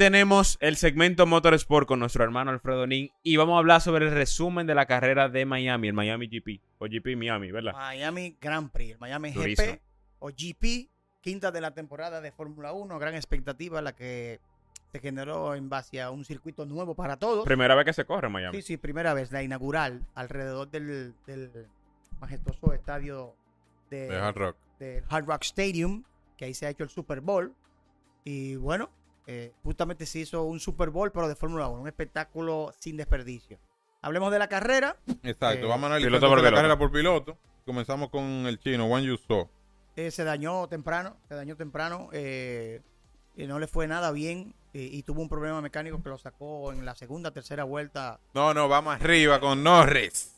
tenemos el segmento Motorsport con nuestro hermano Alfredo Nin y vamos a hablar sobre el resumen de la carrera de Miami, el Miami GP, o GP Miami, ¿verdad? Miami Grand Prix, el Miami Durísimo. GP o GP, quinta de la temporada de Fórmula 1, gran expectativa la que se generó en base a un circuito nuevo para todos. Primera vez que se corre en Miami. Sí, sí, primera vez, la inaugural, alrededor del, del majestuoso estadio de, De Hard Rock. del Hard Rock Stadium, que ahí se ha hecho el Super Bowl. Y bueno, eh, justamente se hizo un Super Bowl, pero de Fórmula 1, un espectáculo sin desperdicio. Hablemos de la carrera. Exacto, Eh, vamos a analizar piloto por la piloto. carrera por piloto. Comenzamos con el chino, Juan Yuso. Eh, se dañó temprano, se dañó temprano, eh, y no le fue nada bien eh, y tuvo un problema mecánico que lo sacó en la segunda, tercera vuelta. No, no, vamos arriba con Norris.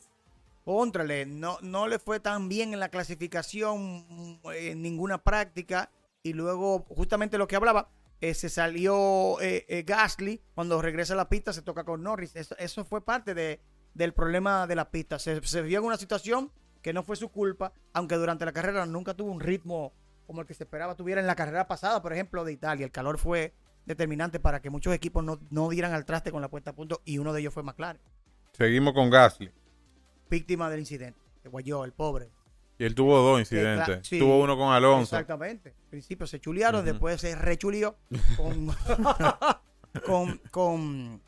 Contrale, no, no le fue tan bien en la clasificación, mm, en ninguna práctica y luego justamente lo que hablaba, eh, se salió eh, eh, Gasly, cuando regresa a la pista se toca con Norris, eso, eso fue parte de, del problema de la pista, se, se vio en una situación que no fue su culpa, aunque durante la carrera nunca tuvo un ritmo como el que se esperaba tuviera en la carrera pasada, por ejemplo, de Italia. El calor fue determinante para que muchos equipos no, no dieran al traste con la puesta a punto y uno de ellos fue McLaren, Seguimos con Gasly. víctima del incidente. Que guayó, el pobre. Y él tuvo dos incidentes. sí. Tuvo uno con Alonso. Exactamente. Al principio se chulearon, después se rechulió con, con, con, con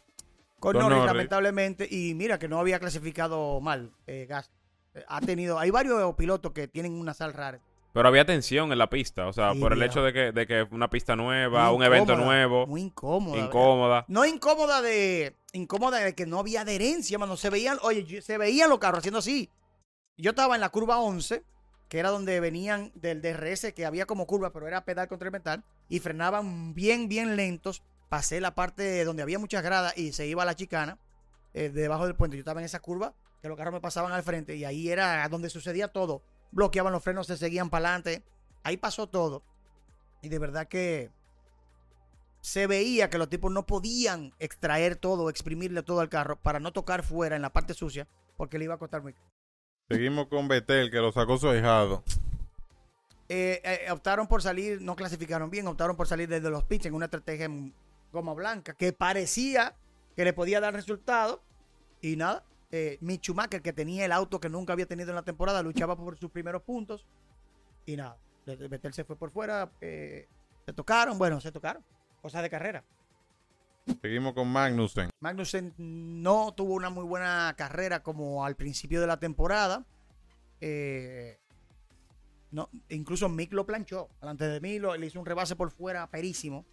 Con Norris, Norris. lamentablemente. Y mira que no había clasificado mal eh, Gas. Eh, Ha tenido, hay varios pilotos que tienen una sal rara. Pero había tensión en la pista, o sea, Sí, por el hecho de que, de que una pista nueva, Muy un evento nuevo, Muy incómoda. incómoda. No incómoda de incómoda de que no había adherencia, mano. Se veían, oye, se veían los carros haciendo así. Yo estaba en la curva 11, que era donde venían del DRS, que había como curva, pero era pedal contra el metal, y frenaban bien, bien lentos. Pasé la parte donde había muchas gradas y se iba a la chicana, eh, debajo del puente. Yo estaba en esa curva, que los carros me pasaban al frente, y ahí era donde sucedía todo. Bloqueaban los frenos, se seguían para adelante. Ahí pasó todo. Y de verdad que se veía que los tipos no podían extraer todo, exprimirle todo al carro para no tocar fuera en la parte sucia, porque le iba a costar muy caro. Seguimos con Betel, que lo sacó su ahijado. Eh, eh, optaron por salir, no clasificaron bien, optaron por salir desde los pits en una estrategia goma blanca que parecía que le podía dar resultado. Y nada, eh, que tenía el auto que nunca había tenido en la temporada, luchaba por sus primeros puntos. Y nada, Vettel se fue por fuera, eh, se tocaron, bueno, se tocaron, cosas de carrera. Seguimos con Magnussen. Magnussen no tuvo una muy buena carrera como al principio de la temporada. Eh, no, incluso Mick lo planchó. Delante de mí lo- le hizo un rebase por fuera perísimo.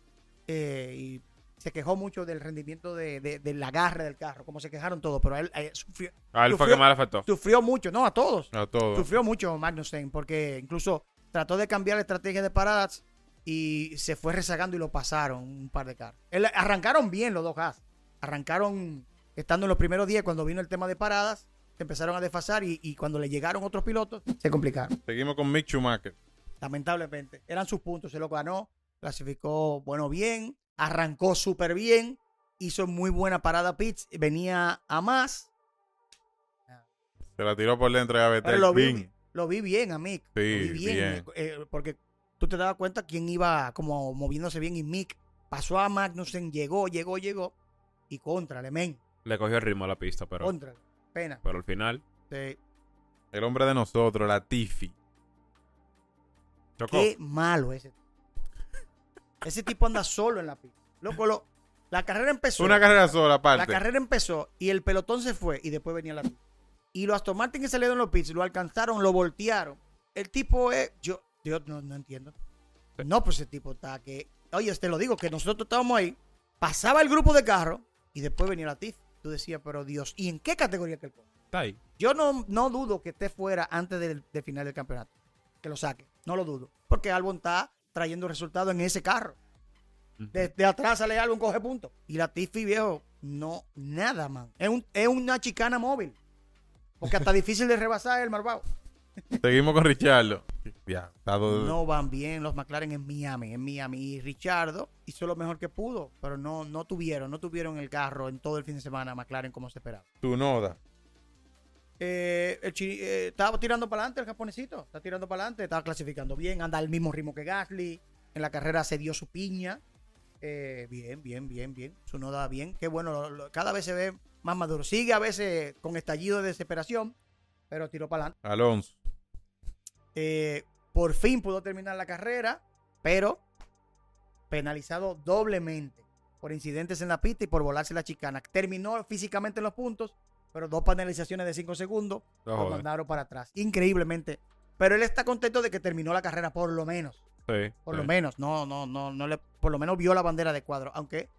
Eh, y se quejó mucho del rendimiento de, de- del agarre del carro, como se quejaron todos, pero a él, eh, sufrió, A él fue que más le afectó. sufrió mucho, no a todos. A todos. Sufrió mucho Magnussen porque incluso trató de cambiar la estrategia de paradas y se fue rezagando y lo pasaron un par de carros. Arrancaron bien los dos Haas. Arrancaron estando en los primeros días cuando vino el tema de paradas, se empezaron a desfasar y, y cuando le llegaron otros pilotos se complicaron. Seguimos con Mick Schumacher. Lamentablemente. Eran sus puntos, se lo ganó, clasificó bueno bien, arrancó súper bien, hizo muy buena parada pits, venía a más, Se la tiró por dentro de Betel. lo vi, lo vi bien a Mick. lo Sí, vi bien. bien. eh, porque tú te dabas cuenta quién iba como moviéndose bien y Mick pasó a Magnussen, llegó, llegó, llegó y contra, men, Le cogió el ritmo a la pista, pero, contra, pena. pero al final Sí. El hombre de nosotros, la Tiffy. chocó. Qué malo ese. Ese tipo anda solo en la pista. Loco, lo- la carrera empezó. Una carrera sola, la aparte. carrera empezó y el pelotón se fue y después venía la pista. Y los Aston Martin que salieron en los pits lo alcanzaron, lo voltearon. El tipo es. Yo, yo no, no entiendo. Sí. No, pues ese tipo está que. Oye, te lo digo, que nosotros estábamos ahí. Pasaba el grupo de carros y después venía la TIF. Tú decías, pero Dios, ¿y en qué categoría que él pone? Está ahí. Yo no, no dudo que esté fuera antes del, del final del campeonato. Que lo saque. No lo dudo. Porque Albon está trayendo resultados en ese carro. Desde atrás sale Albon, coge puntos. Y la Tiffy, viejo, no, nada, man. Es, un- es una chicana móvil. Porque hasta difícil de rebasar el Marvao. Seguimos con Richardo. Ya, está do- No van bien los McLaren en Miami. En Miami. Y Richardo hizo lo mejor que pudo. Pero no, no tuvieron, no tuvieron el carro en todo el fin de semana McLaren como se esperaba. tu noda. Eh, el eh, estaba tirando para adelante el japonesito. Está tirando para adelante. Estaba clasificando bien. Anda al mismo ritmo que Gasly. En la carrera se dio su piña. Eh, bien, bien, bien, bien. Su noda bien. Qué bueno. lo- lo- cada vez se ve más maduro. Sigue a veces con estallido de desesperación, pero tiró para adelante. Alonso. Eh, por fin pudo terminar la carrera, pero penalizado doblemente por incidentes en la pista y por volarse la chicana. Terminó físicamente en los puntos, pero dos penalizaciones de 5 segundos No lo mandaron para atrás. Increíblemente. Pero él está contento de que terminó la carrera, por lo menos. Sí, Por sí. lo menos. No, no, no, no le, por lo menos vio la bandera de cuadro. Aunque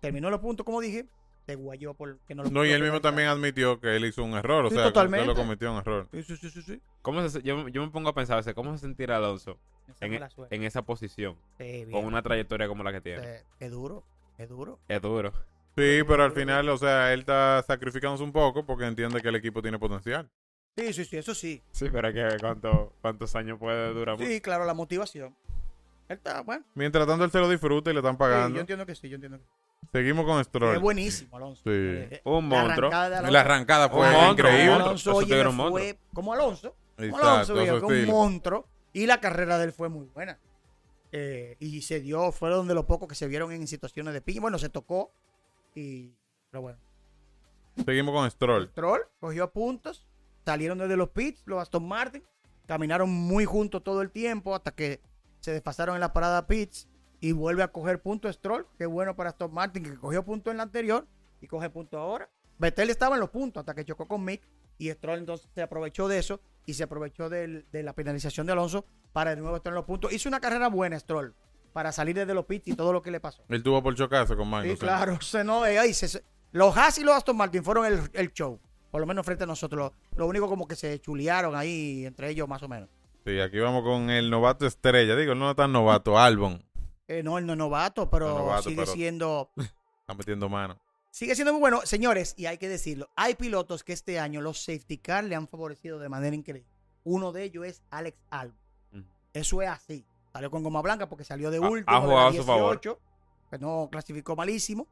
terminó los puntos, como dije, se guayó por que no lo No, y él mismo también admitió que él hizo un error. O Sí, sea, que totalmente. él lo cometió un error. Sí, sí, sí, sí, sí. ¿Cómo se- yo, yo me pongo a pensar, o sea, ¿cómo se sentirá Alonso Esa en, e, en esa posición Sí, bien. con una trayectoria como la que tiene? Sí, Es duro, es duro. Es duro. Sí, pero al final, o sea, él está sacrificándose un poco porque entiende que el equipo tiene potencial. Sí, sí, sí, eso sí. Sí, pero hay que ver cuánto, cuántos años puede durar. Sí, claro, la motivación. Él está, bueno. Mientras tanto, él se lo disfruta y le están sí, pagando. yo entiendo que sí, yo entiendo que sí. Seguimos con Stroll. Es buenísimo, Alonso. Sí. Eh, Un la monstruo. arrancada de Alonso- La arrancada fue Un monstruo, increíble. Alonso, oye, fue monstruo. como Alonso. Como Alonso, viejo, un monstruo. Y la carrera de él fue muy buena. Eh, y se dio, fueron de los pocos que se vieron en situaciones de piña. Bueno, se tocó. Y, pero bueno. Seguimos con Stroll. Troll cogió puntos. Salieron desde los pits, los Aston Martin. Caminaron muy juntos todo el tiempo hasta que se despasaron en la parada pits. Y vuelve a coger puntos Stroll. Qué bueno para Aston Martin que cogió puntos en la anterior y coge puntos ahora. Vettel estaba en los puntos hasta que chocó con Mick. Y Stroll entonces se aprovechó de eso y se aprovechó del- de la penalización de Alonso para de nuevo estar en los puntos. Hizo una carrera buena Stroll para salir desde los pits y todo lo que le pasó. Él tuvo por chocarse con Sí, Magnussen. claro, se no, eh, ahí se- los Haas y los Aston Martin fueron el, el show, por lo menos frente a nosotros. Lo, lo único como que se chulearon ahí entre ellos más o menos. Sí, aquí vamos con el novato estrella. Digo, no tan novato, Albon. Eh, no, él no es novato, pero No novato, sigue pero- siendo Está metiendo mano. sigue siendo muy bueno. Señores, y hay que decirlo, hay pilotos que este año los safety car le han favorecido de manera increíble. Uno de ellos es Alex Albon. Ujú. Eso es así. Salió con goma blanca porque salió de Ha- último. ha de a su favor. 18, que no clasificó malísimo.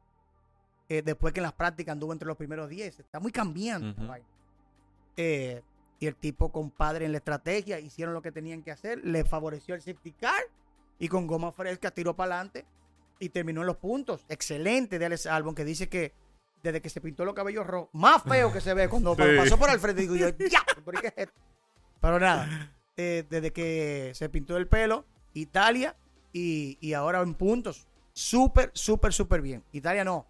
Eh, después que en las prácticas anduvo entre los primeros 10. Está muy cambiante. vaina. Eh, y el tipo, compadre, en la estrategia, hicieron lo que tenían que hacer. Le favoreció el safety car. Y con goma fresca tiró para adelante. Y terminó en los puntos. Excelente de Alex Albon, que dice que desde que se pintó los cabellos rojos, más feo que se ve cuando Sí. pasó por al frente. Digo yo, ya, ¿por qué es esto? Pero nada, eh, desde que se pintó el pelo, Italia y, y ahora en puntos. Súper, súper, súper bien. Italia no,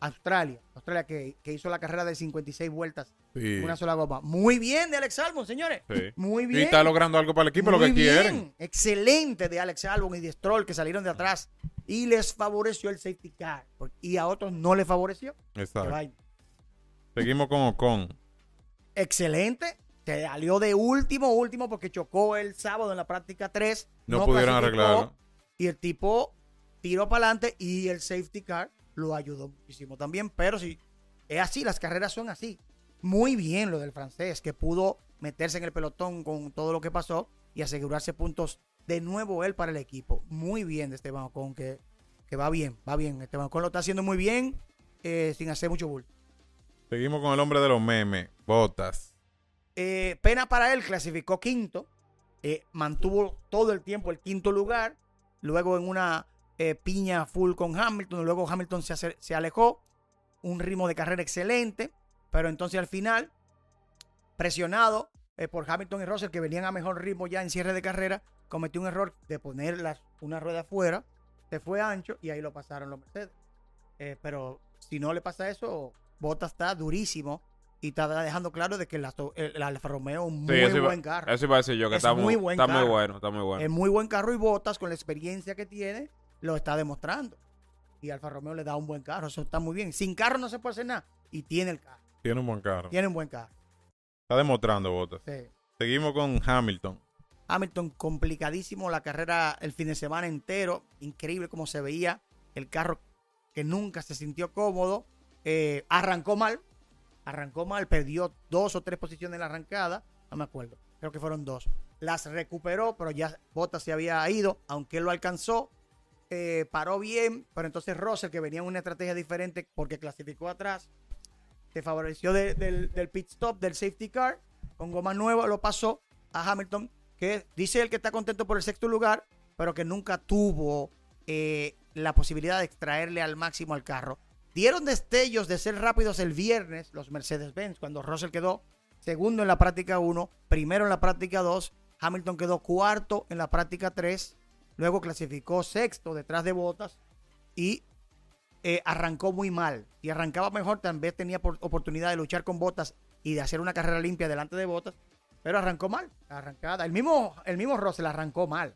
Australia. Australia que, que hizo la carrera de 56 vueltas, Sí. una sola goma. Muy bien de Alex Albon, señores. Sí. Muy Y bien. está logrando algo para el equipo, lo que bien. quieren. Excelente de Alex Albon y de Stroll que salieron de atrás. Y les favoreció el safety car. Y a otros no les favoreció. Exacto. Seguimos con Ocon. Excelente. Se salió de último, último, porque chocó el sábado en la práctica 3. No, pudieron arreglarlo. Y el tipo tiró para adelante y el safety car lo ayudó muchísimo también. Pero sí, es así, las carreras son así. Muy bien lo del francés, que pudo meterse en el pelotón con todo lo que pasó y asegurarse puntos de nuevo él para el equipo. Muy bien de Esteban Ocon, que, que va bien, va bien. Esteban Ocon lo está haciendo muy bien, eh, sin hacer mucho bulto. Seguimos con el hombre de los memes, Botas. Eh, pena para él, clasificó quinto. eh, mantuvo todo el tiempo el quinto lugar. Luego en una piña full con Hamilton. Luego Hamilton se, se alejó. Un ritmo de carrera excelente. Pero entonces al final, presionado eh, por Hamilton y Russell, que venían a mejor ritmo ya en cierre de carrera, cometió un error de poner las, una rueda afuera. Se fue ancho y ahí lo pasaron los Mercedes. Eh, pero si no le pasa eso, Bottas está durísimo y está dejando claro de que el, Alfa Romeo es un Sí, muy iba- buen carro. Eso iba a decir yo, que Es está, muy buen está muy bueno, está muy bueno. Es muy buen carro y Bottas con la experiencia que tiene lo está demostrando. Y Alfa Romeo le da un buen carro, eso está muy bien. Sin carro no se puede hacer nada y tiene el carro. Tiene un buen carro. Tiene un buen carro. Está demostrando Botas. Sí. Seguimos con Hamilton. Hamilton complicadísimo la carrera el fin de semana entero. Increíble como se veía el carro que nunca se sintió cómodo. Eh, arrancó mal. Arrancó mal, perdió dos o tres posiciones en la arrancada. No me acuerdo. Creo que fueron dos. Las recuperó, pero ya Bottas se había ido, aunque él lo alcanzó. Eh, paró bien, pero entonces Russell, que venía en una estrategia diferente porque clasificó atrás, se favoreció de- del, del pit stop, del safety car, con goma nueva, lo pasó a Hamilton, que dice él que está contento por el sexto lugar, pero que nunca tuvo eh, la posibilidad de extraerle al máximo al carro. Dieron destellos de ser rápidos el viernes los Mercedes-Benz cuando Russell quedó segundo en la práctica 1, primero en la práctica 2, Hamilton quedó cuarto en la práctica 3, luego clasificó sexto detrás de Bottas y eh, arrancó muy mal. Y arrancaba mejor, también tenía por- oportunidad de luchar con Bottas y de hacer una carrera limpia delante de Bottas, pero arrancó mal, arrancada. El mismo, el mismo Russell arrancó mal,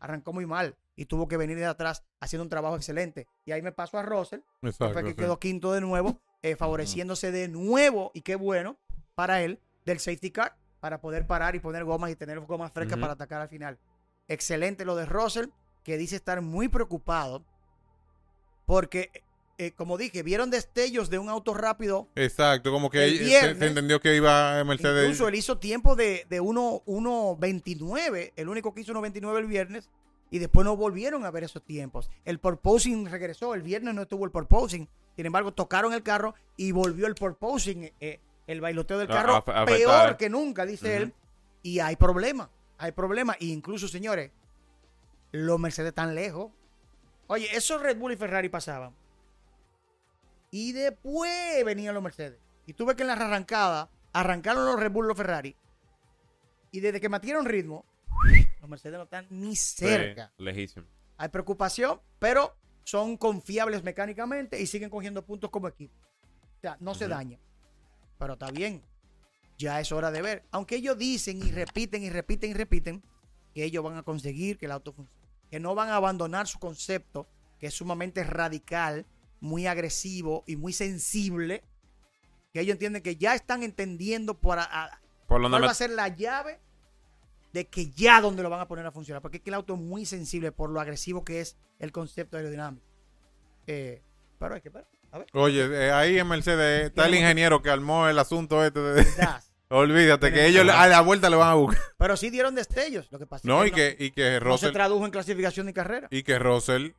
arrancó muy mal y tuvo que venir de atrás haciendo un trabajo excelente. Y ahí me paso a Russell, que Exacto. fue que sí. quedó quinto de nuevo, eh, favoreciéndose de nuevo, y qué bueno para él, del safety car, para poder parar y poner gomas y tener gomas frescas para atacar al final. Excelente lo de Russell, que dice estar muy preocupado porque, eh, como dije, vieron destellos de un auto rápido. Exacto, como que El se- se, viernes, entendió que iba Mercedes. Incluso él hizo tiempo de, de 1 1.29, el único que hizo 1.29 el viernes, y después no volvieron a ver esos tiempos. El porposing regresó, el viernes no estuvo el porposing. Sin embargo, tocaron el carro y volvió el porposing, eh, el bailoteo del carro, a- a afectar, peor eh. que nunca, dice él. Y hay problema, hay problema. Y incluso, señores, los Mercedes están lejos. Oye, esos Red Bull y Ferrari pasaban. Y después venían los Mercedes. Y tú ves que en la arrancada arrancaron los Red Bull y los Ferrari. Y desde que metieron ritmo, los Mercedes no están ni cerca. Sí, lejísimo. Hay preocupación, pero son confiables mecánicamente y siguen cogiendo puntos como equipo. O sea, no se dañan. Pero está bien. Ya es hora de ver. Aunque ellos dicen y repiten y repiten y repiten que ellos van a conseguir que el auto funcione. Que no van a abandonar su concepto, que es sumamente radical, muy agresivo y muy sensible. Que ellos entienden que ya están entendiendo para, a- Por lo ¿Cuál menos va a ser la llave de que ya donde lo van a poner a funcionar? Porque es que el auto es muy sensible por lo agresivo que es el concepto aerodinámico. Eh, pero hay que ver. A ver. Oye, eh, ahí en Mercedes está el ingeniero que armó el asunto este. de-. Olvídate que ellos a la vuelta le van a buscar. Pero sí dieron destellos. Lo que pasa No, es y que, que, y que no, no se tradujo en clasificación ni carrera. y que Russell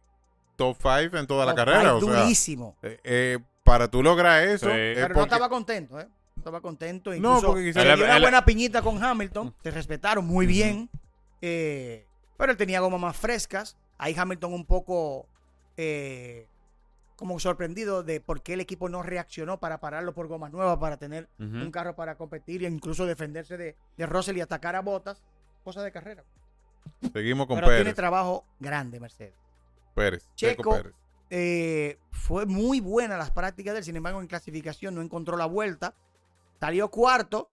top 5 en toda la carrera. five O sea, durísimo. eh, eh, para tú lograr eso, Sí. es pero no estaba contento, ¿eh? No estaba contento. No, Incluso porque quizás- le dio una buena piñita con Hamilton. Se respetaron muy bien. eh, pero él tenía gomas más frescas. Ahí Hamilton un poco eh, como sorprendido de por qué el equipo no reaccionó para pararlo por gomas nuevas, para tener un carro para competir e incluso defenderse de, de Russell y atacar a botas. Cosa de carrera. seguimos con pero tiene Pérez. trabajo grande, Mercedes. Pérez. Checo. Checo Pérez. Eh, fue muy buena las prácticas de él, sin embargo en clasificación no encontró la vuelta, salió cuarto,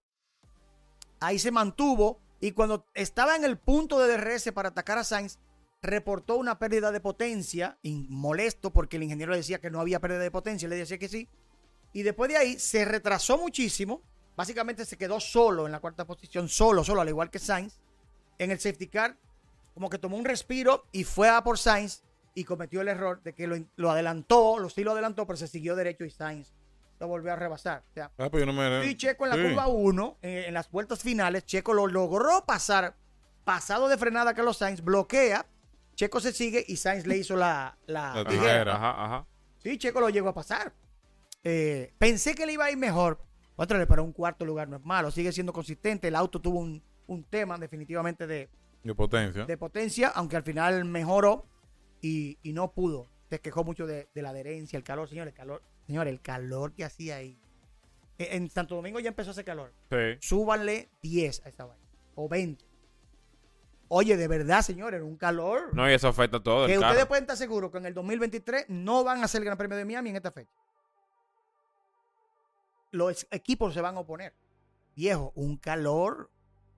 ahí se mantuvo y cuando estaba en el punto de DRS para atacar a Sainz, reportó una pérdida de potencia, y molesto porque el ingeniero le decía que no había pérdida de potencia, le decía que sí, y después de ahí se retrasó muchísimo, básicamente se quedó solo en la cuarta posición, solo, solo, al igual que Sainz, en el safety car, como que tomó un respiro y fue a por Sainz y cometió el error de que lo, lo adelantó, lo sí lo adelantó, pero se siguió derecho y Sainz lo volvió a rebasar. O sea, Ah, pues yo no me. y Checo en la Sí. curva 1, eh, en las vueltas finales, Checo lo logró pasar, pasado de frenada Carlos Sainz, bloquea, Checo se sigue y Sainz le hizo la, la La tijera. Ajá, ajá. Sí, Checo lo llegó a pasar. Eh, pensé que le iba a ir mejor. Otra para un cuarto lugar no es malo, sigue siendo consistente. El auto tuvo un, un tema definitivamente de, De potencia. de potencia, aunque al final mejoró y, y no pudo. Se quejó mucho de, de la adherencia, el calor, señor, el calor, señor, el calor que hacía ahí. E- En Santo Domingo ya empezó a hacer calor. Sí. Súbanle 10 a esa vaina. O 20. Oye, de verdad, señor, era un calor. No, y eso afecta todo que el ustedes carro. pueden estar seguros que en el 2023 no van a hacer el Gran Premio de Miami en esta fecha. Los equipos se van a oponer. Viejo, un calor,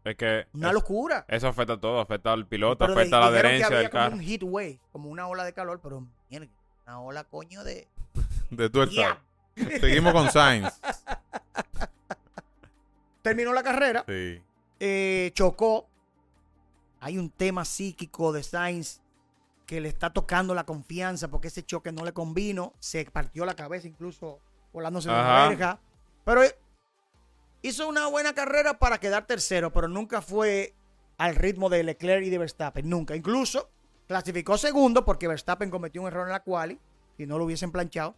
Es que una es- locura. eso afecta todo. Afecta al piloto, Pero afecta la dijeron que adherencia había del como carro. un heat wave, como una ola de calor, pero mierda, una ola coño de... De tu estado. Ya. Seguimos con Sainz. Terminó la carrera, Sí. eh, chocó. Hay un tema psíquico de Sainz que le está tocando la confianza porque ese choque no le convino. Se partió la cabeza incluso volándose de la Ajá. verja. Pero hizo una buena carrera para quedar tercero, pero nunca fue al ritmo de Leclerc y de Verstappen. Nunca. Incluso clasificó segundo porque Verstappen cometió un error en la quali. Si no lo hubiesen planchado.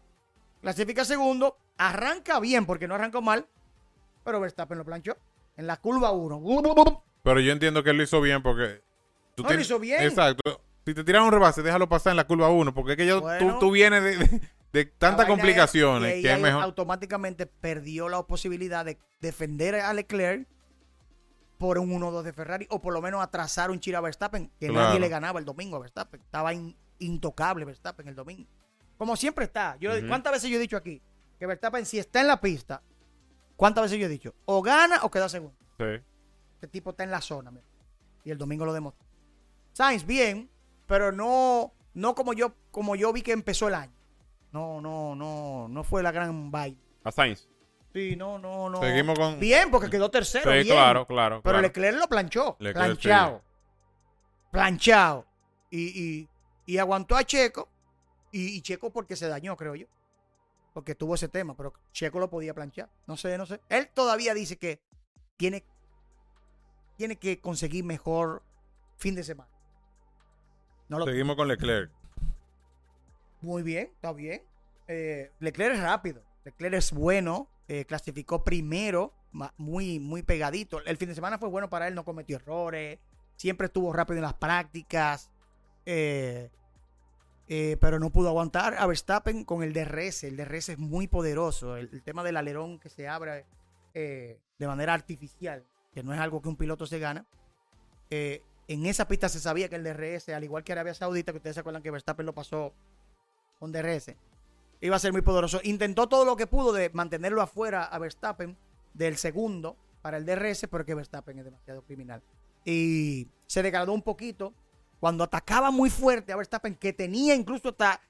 Clasifica segundo. Arranca bien porque no arrancó mal. Pero Verstappen lo planchó. En la curva 1. Pero yo entiendo que él lo hizo bien porque. tú No, lo hizo bien. Exacto. Si te tiran un rebase, déjalo pasar en la curva 1, porque es que ya Bueno. tú, tú vienes de, de- tantas complicaciones es que es mejor. automáticamente perdió la posibilidad de defender a Leclerc por un 1-2 de Ferrari o por lo menos atrasar un Chira Verstappen que Claro. nadie le ganaba el domingo a Verstappen. Estaba in- intocable Verstappen el domingo. Como siempre está. Yo. ¿Cuántas veces yo he dicho aquí que Verstappen si está en la pista, cuántas veces yo he dicho, o gana o queda segundo? Sí. Este tipo está en la zona. mira. Y el domingo lo demostró. Sainz, bien, pero no, no como yo, como yo vi que empezó el año. No, no, no, no fue la gran vaina. A Sainz. Sí, no, no, no. Seguimos con. Bien, porque quedó tercero. Sí, bien. claro, claro. Pero claro. Leclerc lo planchó. Leclerc, planchado. Planchado. Y, y, y aguantó a Checo. Y, y Checo porque se dañó, creo yo. Porque tuvo ese tema. Pero Checo lo podía planchar. No sé, no sé. Él todavía dice que tiene, tiene que conseguir mejor fin de semana. No lo Seguimos con Leclerc. muy bien, está bien. Eh, Leclerc es rápido. Leclerc es bueno. eh, clasificó primero, muy, muy pegadito. El fin de semana fue bueno para él, no cometió errores. Siempre estuvo rápido en las prácticas. eh, pero no pudo aguantar a Verstappen con el DRS. El DRS es muy poderoso. El, el tema del alerón que se abre de manera artificial, que no es algo que un piloto se gana. Eh, en esa pista se sabía que el DRS, al igual que Arabia Saudita, que ustedes se acuerdan que Verstappen lo pasó con DRS, iba a ser muy poderoso. Intentó todo lo que pudo de mantenerlo afuera a Verstappen del segundo para el DRS, pero que Verstappen es demasiado criminal. Y se degradó un poquito cuando atacaba muy fuerte a Verstappen, que tenía incluso hasta.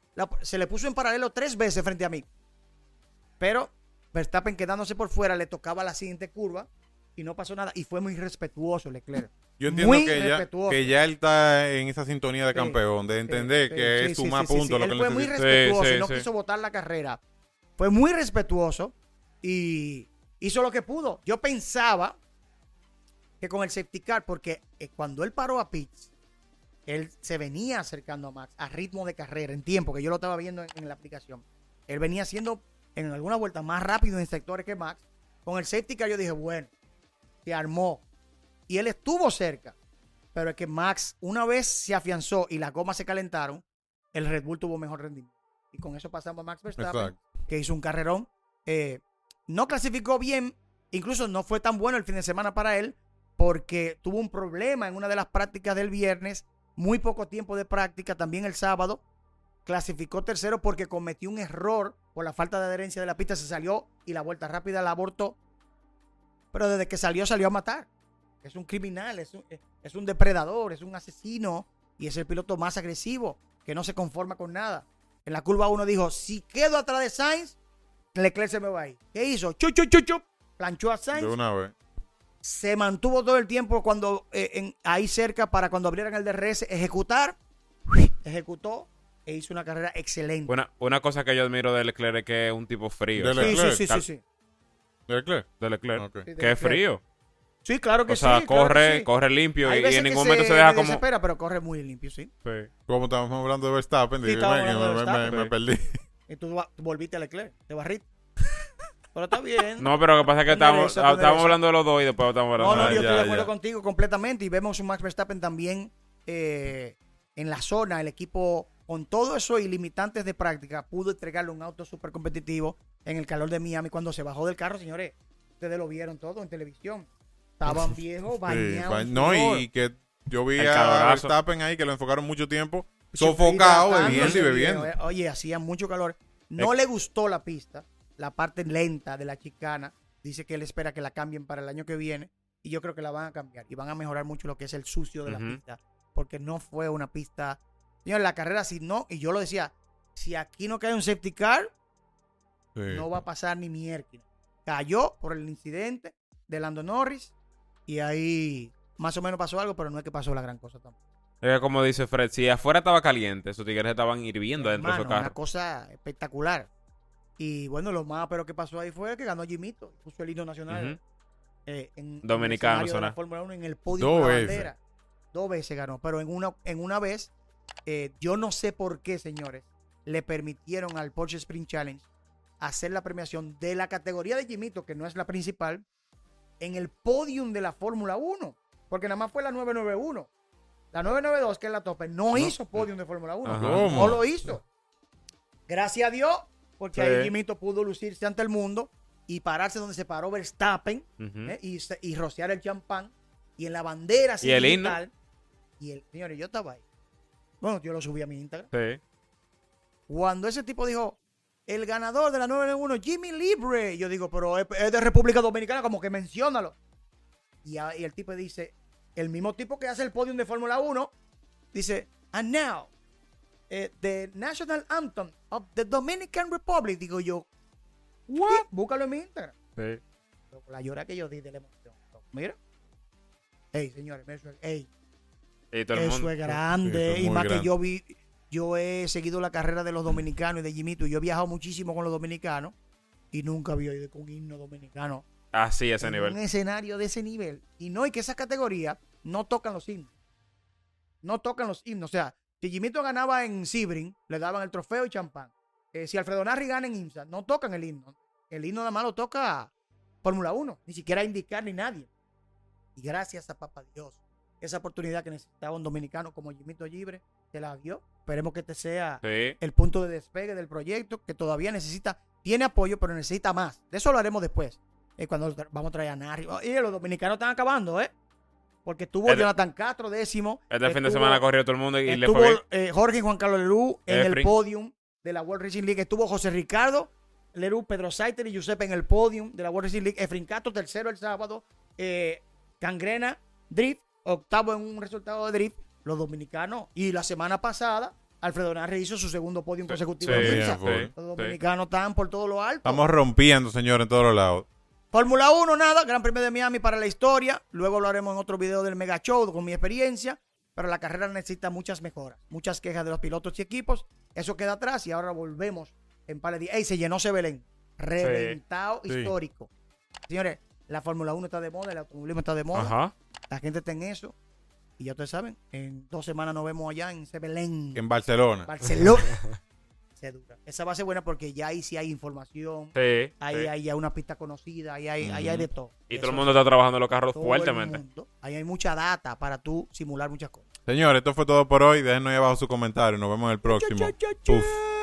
se le puso en paralelo tres veces frente a mí. Pero Verstappen quedándose por fuera, le tocaba la siguiente curva y no pasó nada. Y fue muy respetuoso Leclerc. Yo entiendo Muy que ya, que ya él está en esa sintonía de campeón, de entender que es sí, puntos sí. lo Él que fue muy respetuoso y no quiso votar la carrera. Fue muy respetuoso y hizo lo que pudo. Yo pensaba que con el safety car, porque eh, cuando él paró a Pitts, él se venía acercando a Max a ritmo de carrera, en tiempo, que yo lo estaba viendo en, en la aplicación. Él venía haciendo en alguna vuelta más rápido en sectores que Max. Con el safety car yo dije, bueno, se armó. Y él estuvo cerca. Pero es que Max, una vez se afianzó y las gomas se calentaron, el Red Bull tuvo mejor rendimiento. Y con eso pasamos a Max Verstappen, Exacto. que hizo un carrerón. Eh, no clasificó bien, incluso no fue tan bueno el fin de semana para él, porque tuvo un problema en una de las prácticas del viernes, muy poco tiempo de práctica, también el sábado. Clasificó tercero porque cometió un error por la falta de adherencia de la pista, se salió y la vuelta rápida la abortó. Pero desde que salió, salió a matar. Es un criminal, es un, es un depredador, es un asesino y es el piloto más agresivo que no se conforma con nada. En la curva 1 dijo, si quedo atrás de Sainz, Leclerc se me va ahí. ¿Qué hizo? Chup, chup, chup, chup. Planchó a De Sainz. una vez. Se mantuvo todo el tiempo cuando eh, en- ahí cerca para cuando abrieran el DRS ejecutar. Ejecutó e hizo una carrera excelente. Una, una cosa que yo admiro de Leclerc es que es un tipo frío. De sí, sí, sí, sí, sí. ¿De Leclerc? de Leclerc. Ok. Sí, de Que es Leclerc. frío. Sí, claro que O sea, sí. claro que corre, sí. corre limpio y, en ningún momento se deja como. desespera, pero corre muy limpio, sí. Sí. Como estábamos hablando de Verstappen, Sí, dije, estábamos "Ven, hablando de me, me- Verstappen". me Sí. perdí. Y tú volviste a Leclerc, te barriste. Pero está bien. No, pero lo que pasa es que estamos, tú estábamos hablando de los dos y después estamos hablando No, no, de yo Ah, ya, estoy de acuerdo ya. contigo completamente. Y vemos un Max Verstappen también eh, en la zona. El equipo, con todo eso y limitantes de práctica, pudo entregarle un auto súper competitivo en el calor de Miami. Cuando se bajó del carro, señores, ustedes lo vieron todo en televisión. Estaban viejos, bañados. no, sudor. y que yo vi El a. Verstappen ahí que lo enfocaron mucho tiempo, sofocado, bebiendo y bebiendo. eh. Oye, hacía mucho calor. No le gustó la pista, la parte lenta de la chicana. Dice que él espera que la cambien para el año que viene. Y yo creo que la van a cambiar. Y van a mejorar mucho lo que es el sucio de la pista. Porque no fue una pista. Señor, la carrera, si no, y yo lo decía, si aquí no cae un safety car, Sí. no va a pasar ni miércoles. Cayó por el incidente de Lando Norris. Y ahí más o menos pasó algo, pero no es que pasó la gran cosa tampoco. Como dice Fred, si afuera estaba caliente, esos tigres estaban hirviendo dentro de su carro. Una cosa espectacular. Y bueno, lo más pero que pasó ahí fue que ganó Jimito. Puso el himno nacional. Eh, en, Dominicano, en el escenario de suena. la Fórmula 1 en el podio Dos con la veces. bandera. Dos veces ganó. Pero en una, en una vez, eh, yo no sé por qué, señores, le permitieron al Porsche Sprint Challenge hacer la premiación de la categoría de Jimito, que no es la principal, en el podium de la Fórmula 1. Porque nada más fue la 991. la 992, que es la tope, no, hizo podium de Fórmula 1. Ajá. ¿Cómo? No lo hizo. Gracias a Dios, porque Sí. ahí Jimito pudo lucirse ante el mundo y pararse donde se paró Verstappen. ¿eh? y, rociar el champán y en la bandera Y el himno. Y el, señores, yo estaba ahí. Bueno, yo lo subí a mi Instagram. Sí. Cuando ese tipo dijo, el ganador de la 991, Jimmy Libre, yo digo, pero es, de República Dominicana, como que menciónalo. Y, a- y el tipo dice, el mismo tipo que hace el podium de Fórmula 1, dice, and now, eh, the national anthem of the Dominican Republic. Digo yo, what? Búscalo en mi Instagram. Sí. La llora que yo di de la emoción. Mira. Ey, señores, ey, Y todo el eso mundo. es grande. es y más que yo vi, yo he seguido la carrera de los dominicanos y de Jimito. y Yo he viajado muchísimo con los dominicanos y nunca había ido con un himno dominicano. Así, ese en nivel. Un escenario de ese nivel. Y no, y que esa categoría no tocan los himnos. No tocan los himnos. O sea, si Jimito ganaba en Sibrin, le daban el trofeo y champán. Eh, si Alfredo Narri gana en IMSA, no tocan el himno. El himno nada más lo toca Fórmula 1. Ni siquiera indicar ni nadie. Y gracias a Papá Dios, esa oportunidad que necesitaba un dominicano como Jimito Libre, se la dio. Esperemos que este sea Sí. el punto de despegue del proyecto, que todavía necesita, tiene apoyo, pero necesita más. De eso lo haremos después, eh, cuando vamos a traer a Narri. Oh, Y los dominicanos están acabando, ¿eh? Porque estuvo Jonathan Castro, décimo. Este fin de semana corrió todo el mundo y le estuvo fue bien. eh, Jorge y Juan Carlos Lerú en el podium de la World Racing League. Estuvo José Ricardo Lerú, Pedro Saiter y Giuseppe en el podium de la World Racing League. Efrin Castro, tercero el sábado. Eh, Gangrena, Drift, octavo en un resultado de Drift. Los dominicanos. Y la semana pasada, Alfredo Narre hizo su segundo podium consecutivo. Sí, en sí, Los dominicanos están por todo lo alto. Estamos rompiendo, señor, en todos los lados. Fórmula 1, nada, Gran Premio de Miami para la historia. Luego lo haremos en otro video del Mega Show con mi experiencia. Pero la carrera necesita muchas mejoras, muchas quejas de los pilotos y equipos. Eso queda atrás y ahora volvemos en par de días. ¡Ey! Se llenó Sebelén. Reventado histórico. Señores, la Fórmula 1 está de moda, el automovilismo está de moda. Ajá. La gente está en eso. Y ya ustedes saben, en dos semanas nos vemos allá en Sebelén, En Barcelona. Barcelona. Se dura. Esa va a ser buena porque ya ahí sí hay información. Sí. Ahí sí. hay ya una pista conocida, ahí hay, ahí hay de todo. Y todo el mundo está trabajando en los carros todo el fuertemente. mundo. Ahí hay mucha data para tú simular muchas cosas. Señor, esto fue todo por hoy. Déjenos ahí abajo su comentario. Nos vemos en el próximo. Cha, cha, cha, cha. Uf.